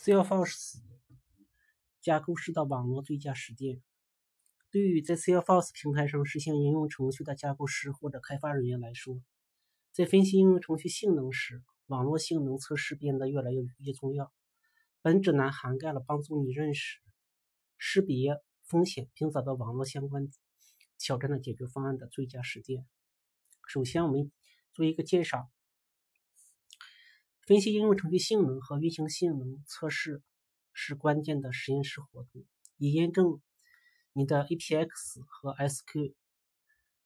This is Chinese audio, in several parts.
Salesforce 架构式的网络最佳实践。对于在 Salesforce 平台上实现应用程序的架构师或者开发人员来说，在分析应用程序性能时，网络性能测试变得越来越越重要。本指南涵盖了帮助你认识、识别风险并找到网络相关挑战的解决方案的最佳实践。首先，我们做一个介绍。分析应用程序性能和运行性能测试是关键的实验室活动，以验证你的 APX 和 SQ、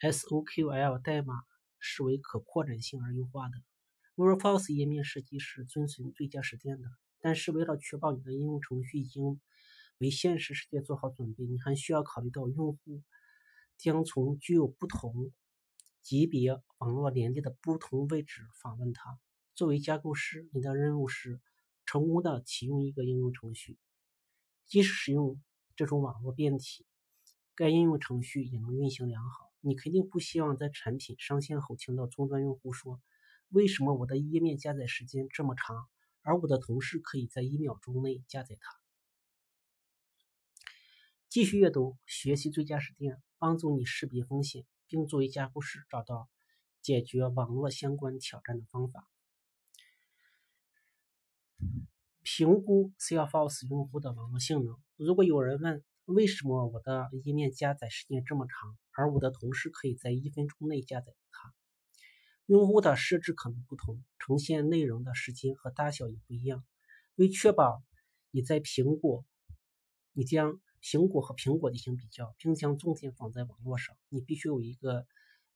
SOQL 代码是为可扩展性而优化的。w o r f o r c e 页面设计是遵循最佳实践的，但是为了确保你的应用程序已经为现实世界做好准备，你还需要考虑到用户将从具有不同级别网络连接的不同位置访问它。作为架构师，你的任务是成功的启用一个应用程序。即使使用这种网络变体，该应用程序也能运行良好。你肯定不希望在产品上线后听到终端用户说：“为什么我的页面加载时间这么长，而我的同事可以在一秒钟内加载它？”继续阅读，学习最佳实践，帮助你识别风险，并作为架构师找到解决网络相关挑战的方法。评估 Salesforce 用户的网络性能。如果有人问为什么我的页面加载时间这么长，而我的同事可以在一分钟内加载它，用户的设置可能不同，呈现内容的时间和大小也不一样。为确保你在苹果，你将苹果和苹果进行比较，并将重点放在网络上，你必须有一个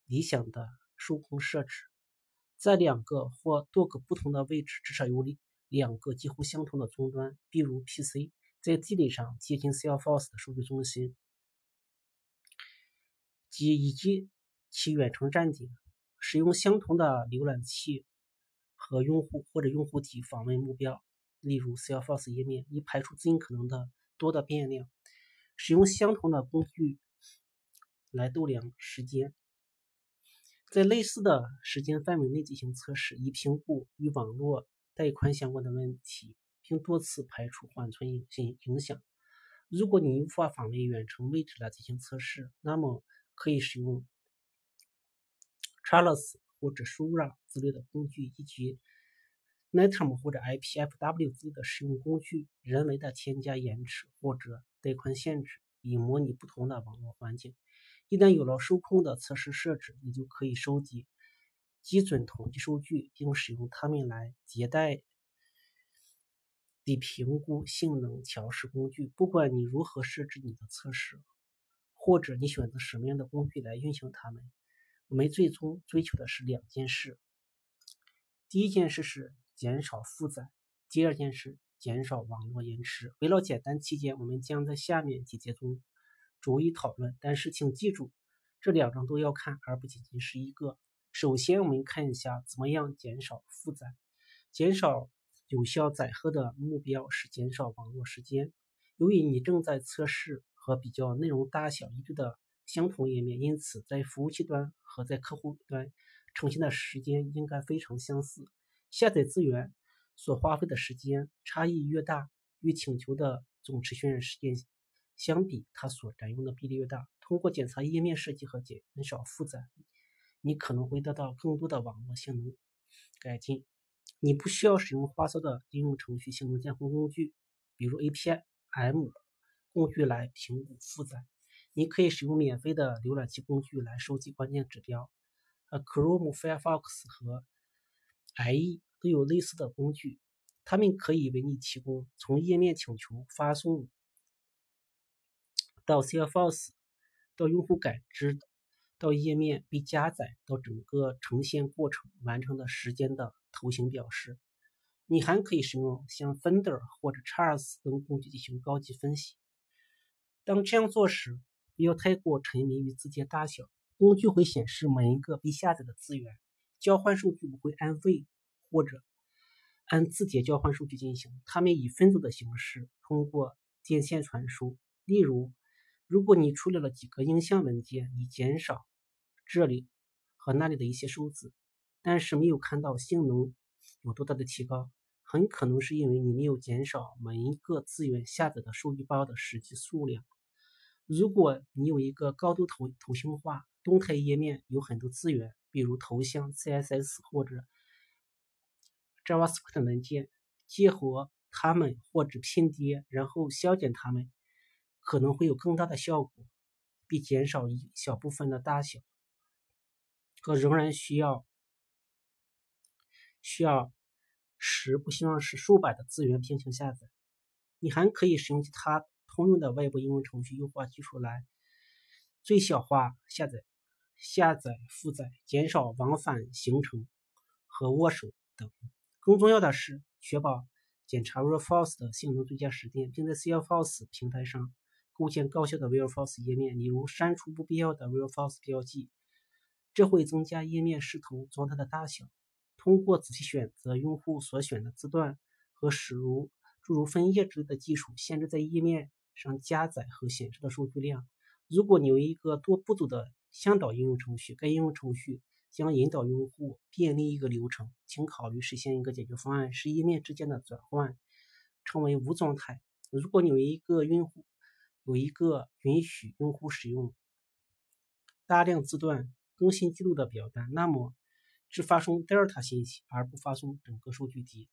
理想的受控设置，在两个或多个不同的位置，至少有两。个几乎相同的终端，比如 PC，在地理上接近 Salesforce 的数据中心，及以及其远程站点，使用相同的浏览器和用户或者用户体访问目标，例如 Salesforce 页面，以排除尽可能的多的变量。使用相同的工具来度量时间，在类似的时间范围内进行测试，以评估与网络。带宽相关的问题，并多次排除缓存影影影响。如果你无法访问远程位置来进行测试，那么可以使用 Charles 或者 Sura 之类的工具，以及 Netum 或者 IPFW 之类的使用工具，人为的添加延迟或者带宽限制，以模拟不同的网络环境。一旦有了受控的测试设置，你就可以收集。基准统计数据，并使用它们来迭代的评估性能调试工具。不管你如何设置你的测试，或者你选择什么样的工具来运行它们，我们最终追求的是两件事：第一件事是减少负载；第二件事减少网络延迟。为了简单起见，我们将在下面几节中逐一讨论。但是请记住，这两张都要看，而不仅仅是一个。首先，我们看一下怎么样减少负载。减少有效载荷的目标是减少网络时间。由于你正在测试和比较内容大小一致的相同页面，因此在服务器端和在客户端呈现的时间应该非常相似。下载资源所花费的时间差异越大，与请求的总持续时间相比，它所占用的比例越大。通过检查页面设计和减少负载。你可能会得到更多的网络性能改进。你不需要使用花哨的应用程序性能监控工具，比如 APM 工具来评估负载。你可以使用免费的浏览器工具来收集关键指标。呃，Chrome、Firefox 和 IE 都有类似的工具，它们可以为你提供从页面请求发送到 Salesforce 到用户感知。到页面被加载到整个呈现过程完成的时间的图形表示。你还可以使用像 Finder 或者 Charles 等工具进行高级分析。当这样做时，不要太过沉迷于字节大小。工具会显示每一个被下载的资源，交换数据不会按位或者按字节交换数据进行，它们以分组的形式通过电线传输。例如，如果你处理了几个影像文件，你减少这里和那里的一些数字，但是没有看到性能有多大的提高，很可能是因为你没有减少每一个资源下载的数据包的实际数量。如果你有一个高度图图形化动态页面，有很多资源，比如头像、CSS 或者 JavaScript 文件，激活它们或者拼叠，然后消减它们，可能会有更大的效果，比减少一小部分的大小。可仍然需要需要十不希望是数百的资源平行下载。你还可以使用其他通用的外部应用程序优化技术来最小化下载、下载负载，减少往返行程和握手等。更重要的是，确保检查 RealForce 的性能最佳实践，并在 CForce 平台上构建高效的 RealForce 页面，例如删除不必要的 RealForce 标记。这会增加页面视图状态的大小。通过仔细选择用户所选的字段和使入诸如分页之类的技术，限制在页面上加载和显示的数据量。如果你有一个多步骤的向导应用程序，该应用程序将引导用户便利一个流程，请考虑实现一个解决方案，使页面之间的转换成为无状态。如果你有一个用户有一个允许用户使用大量字段。更新记录的表单，那么只发送 Delta 信息，而不发送整个数据集。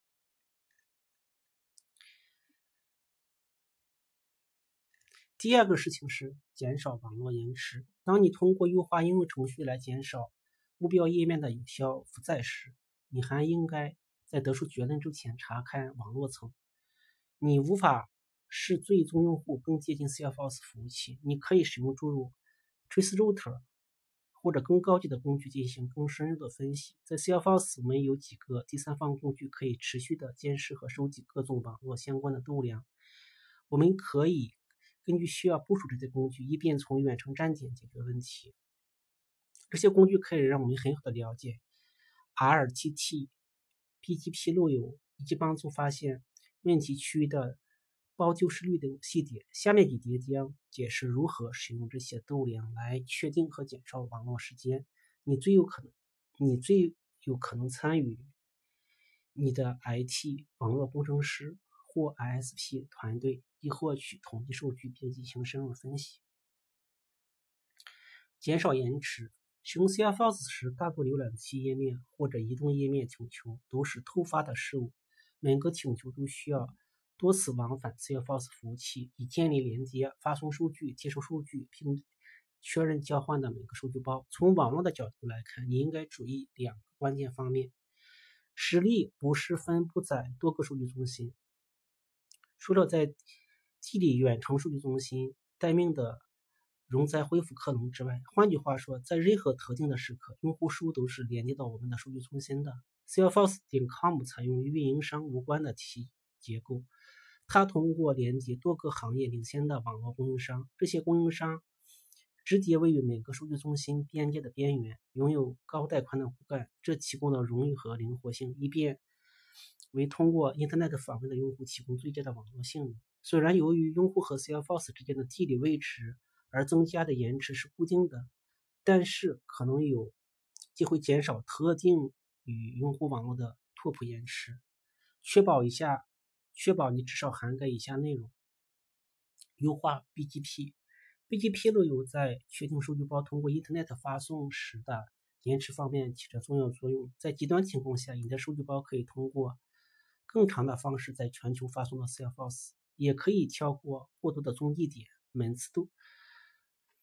第二个事情是减少网络延迟。当你通过优化应用程序来减少目标页面的有效负载时，你还应该在得出结论之前查看网络层。你无法使最终用户更接近 cfos 服务器，你可以使用诸如 traceroute。或者更高级的工具进行更深入的分析。在 CFS，我们有几个第三方工具可以持续的监视和收集各种网络相关的度量。我们可以根据需要部署这些工具，以便从远程站点解决问题。这些工具可以让我们很好的了解 RTT、PGP 路由，以及帮助发现问题区域的。包丢失率等细节，下面几节将解释如何使用这些度量来确定和减少网络时间。你最有可能，你最有可能参与你的 IT 网络工程师或 ISP 团队，以获取统计数据并进行深入分析。减少延迟。使用 CFS 时，大多浏览器页面或者移动页面请求都是突发的事物，每个请求都需要。多次往返 CFS 服务器，以建立连接、发送数据、接收数据，并确认交换的每个数据包。从网络的角度来看，你应该注意两个关键方面：实例不是分布在多个数据中心，除了在地理远程数据中心待命的容灾恢复克隆之外，换句话说，在任何特定的时刻，用户数都是连接到我们的数据中心的。CFS.com 采用与运营商无关的体结构。它通过连接多个行业领先的网络供应商，这些供应商直接位于每个数据中心边界的边缘，拥有高带宽的骨干，这提供了荣誉和灵活性，以便为通过 Internet 访问的用户提供最佳的网络性能。虽然由于用户和 CFS 之间的地理位置而增加的延迟是固定的，但是可能有机会减少特定与用户网络的拓扑延迟，确保一下。确保你至少涵盖以下内容：优化 BGP，BGP 路由在确定数据包通过 Internet 发送时的延迟方面起着重要作用。在极端情况下，你的数据包可以通过更长的方式在全球发送到 CFS，也可以跳过过多的中继点，每次都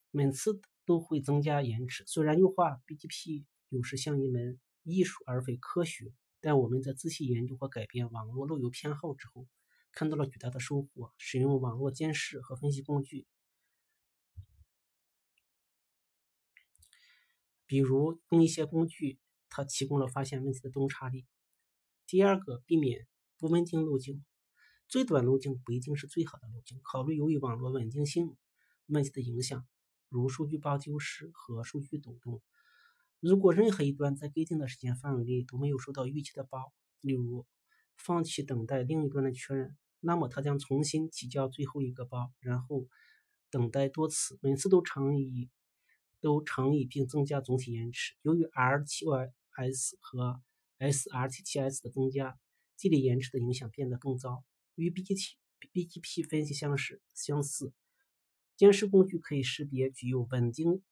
每次都会增加延迟。虽然优化 BGP 有时像一门艺术而非科学。但我们在仔细研究和改变网络路由偏好之后，看到了巨大的收获。使用网络监视和分析工具，比如用一些工具，它提供了发现问题的洞察力。第二个，避免不稳定路径。最短路径不一定是最好的路径。考虑由于网络稳定性问题的影响，如数据包丢失和数据抖动。如果任何一端在规定的时间范围内都没有收到预期的包，例如放弃等待另一端的确认，那么它将重新提交最后一个包，然后等待多次，每次都乘以都乘以并增加总体延迟。由于 RTOS 和 SRTTS 的增加，激励延迟的影响变得更糟，与 BGP BGP 分析相似相似。监视工具可以识别具有稳定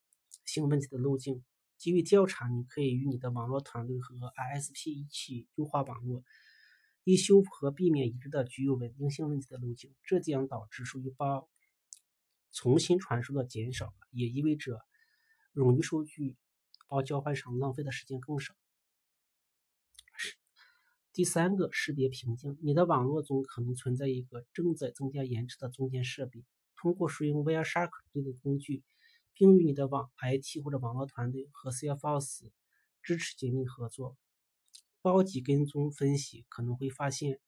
性问题的路径。基于调查，你可以与你的网络团队和 ISP 一起优化网络，以修复和避免已知的具有稳定性问题的路径。这将导致数据包重新传输的减少，也意味着冗余数据包交换上浪费的时间更少。第三个识别瓶颈，你的网络中可能存在一个正在增加延迟的中间设备。通过使用 Wireshark 这个工具，并与你的网 IT 或者网络团队和 CFOs 支持紧密合作，包机跟踪分析可能会发现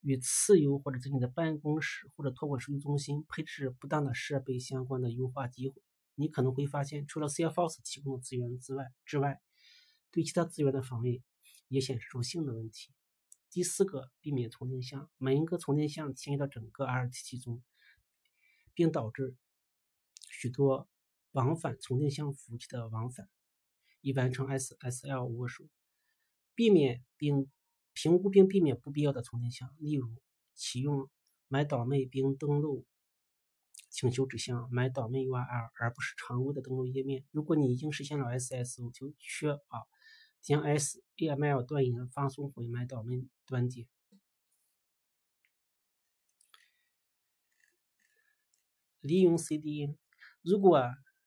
与次优或者在你的办公室或者托管数据中心配置不当的设备相关的优化机会。你可能会发现，除了 CFOs 提供的资源之外，之外对其他资源的访问。也显示出性的问题。第四个，避免重定向，每一个重定向迁移到整个 RTT 中，并导致许多往返重定向服务器的往返，以完成 SSL 握手。避免并评估并避免不必要的重定向，例如启用 MyDomain 并登录请求指向 MyDomain URL，而不是常规的登录页面。如果你已经实现了 SSO，就确保。将 SAML 断言发送回 MyDomain 端点。利用 CDN，如果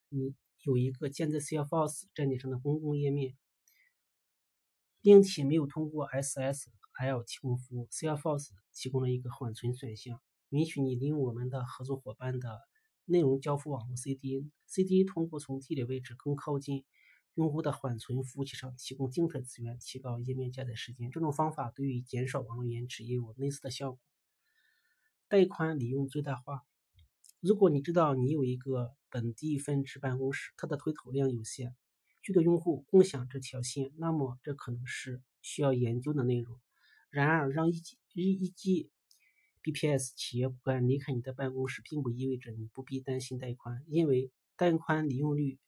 你有一个建在 Salesforce 站点上的公共页面，并且没有通过 SSL 提供服务，Salesforce 提供了一个缓存选项，允许你利用我们的合作伙伴的内容交付网络 CDN。CDN 通过从地理位置更靠近。用户的缓存服务器上提供静态资源，提高页面加载时间。这种方法对于减少网络延迟也有类似的效果。带宽利用最大化。如果你知道你有一个本地分支办公室，它的推投量有限，许多用户共享这条线，那么这可能是需要研究的内容。然而，让一一一 G BPS 企业骨干离开你的办公室，并不意味着你不必担心带宽，因为带宽利用率。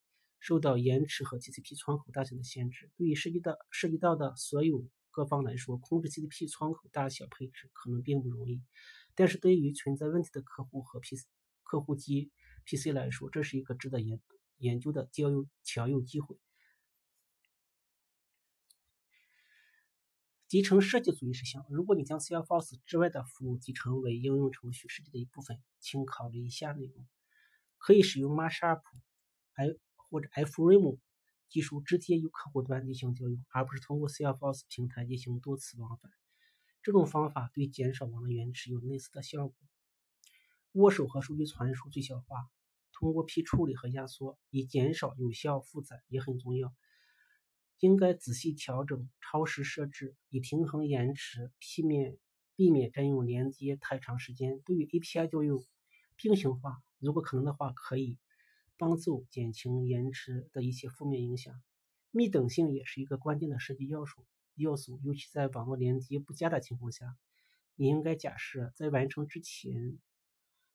受到延迟和 TCP 窗口大小的限制，对于涉及到涉及到的所有各方来说，控制 TCP 窗口大小配置可能并不容易。但是对于存在问题的客户和 PC 客户机 PC 来说，这是一个值得研研究的交友强用机会。集成设计注意事项：如果你将 Salesforce 之外的服务集成为应用程序设计的一部分，请考虑以下内容：可以使用 Mashup，还。或者 FRAME 技术直接与客户端进行交流，而不是通过 Salesforce 平台进行多次往返。这种方法对减少网络延迟有类似的效果。握手和数据传输最小化，通过批处理和压缩以减少有效负载也很重要。应该仔细调整超时设置，以平衡延迟，避免避免占用连接太长时间。对于 API 交流，并行化，如果可能的话，可以。帮助减轻延迟的一些负面影响。密等性也是一个关键的设计要素。要素，尤其在网络连接不佳的情况下，你应该假设在完成之前，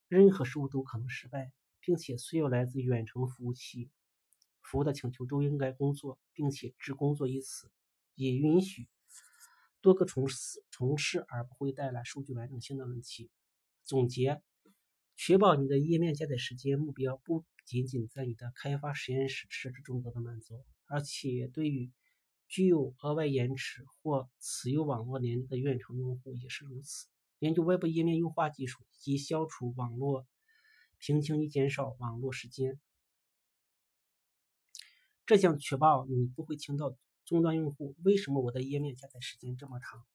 任何事物都可能失败，并且所有来自远程服务器服务的请求都应该工作，并且只工作一次，也允许多个重试重试而不会带来数据完整性的问题。总结：确保你的页面加载时间目标不。仅仅在你的开发实验室设置中得到满足，而且对于具有额外延迟或持有网络连接的远程用户也是如此。研究 Web 页面优化技术以及消除网络瓶颈与减少网络时间，这将确保你不会听到终端用户为什么我的页面加载时间这么长。